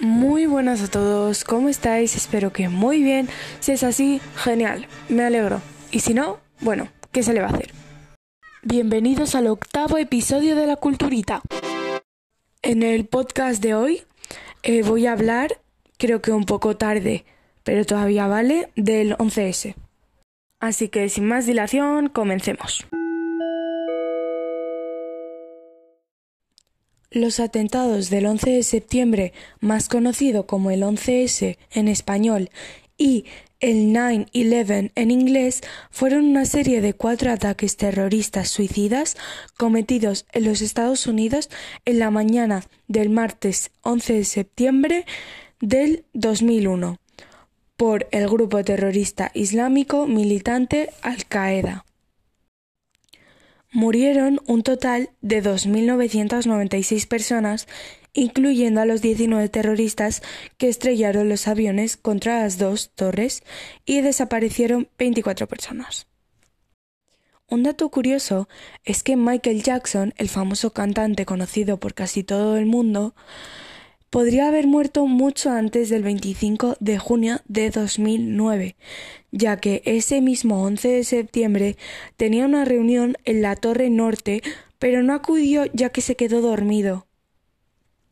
Muy buenas a todos, ¿cómo estáis? Espero que muy bien. Si es así, genial, me alegro. Y si no, bueno, ¿qué se le va a hacer? Bienvenidos al octavo episodio de La Culturita. En el podcast de hoy eh, voy a hablar, creo que un poco tarde, pero todavía vale, del 11S. Así que sin más dilación, comencemos. Los atentados del 11 de septiembre, más conocido como el 11S en español y el 9-11 en inglés, fueron una serie de cuatro ataques terroristas suicidas cometidos en los Estados Unidos en la mañana del martes 11 de septiembre del 2001 por el grupo terrorista islámico militante Al-Qaeda. Murieron un total de 2.996 personas, incluyendo a los 19 terroristas que estrellaron los aviones contra las dos torres y desaparecieron 24 personas. Un dato curioso es que Michael Jackson, el famoso cantante conocido por casi todo el mundo, podría haber muerto mucho antes del 25 de junio de 2009, ya que ese mismo 11 de septiembre tenía una reunión en la Torre Norte, pero no acudió ya que se quedó dormido.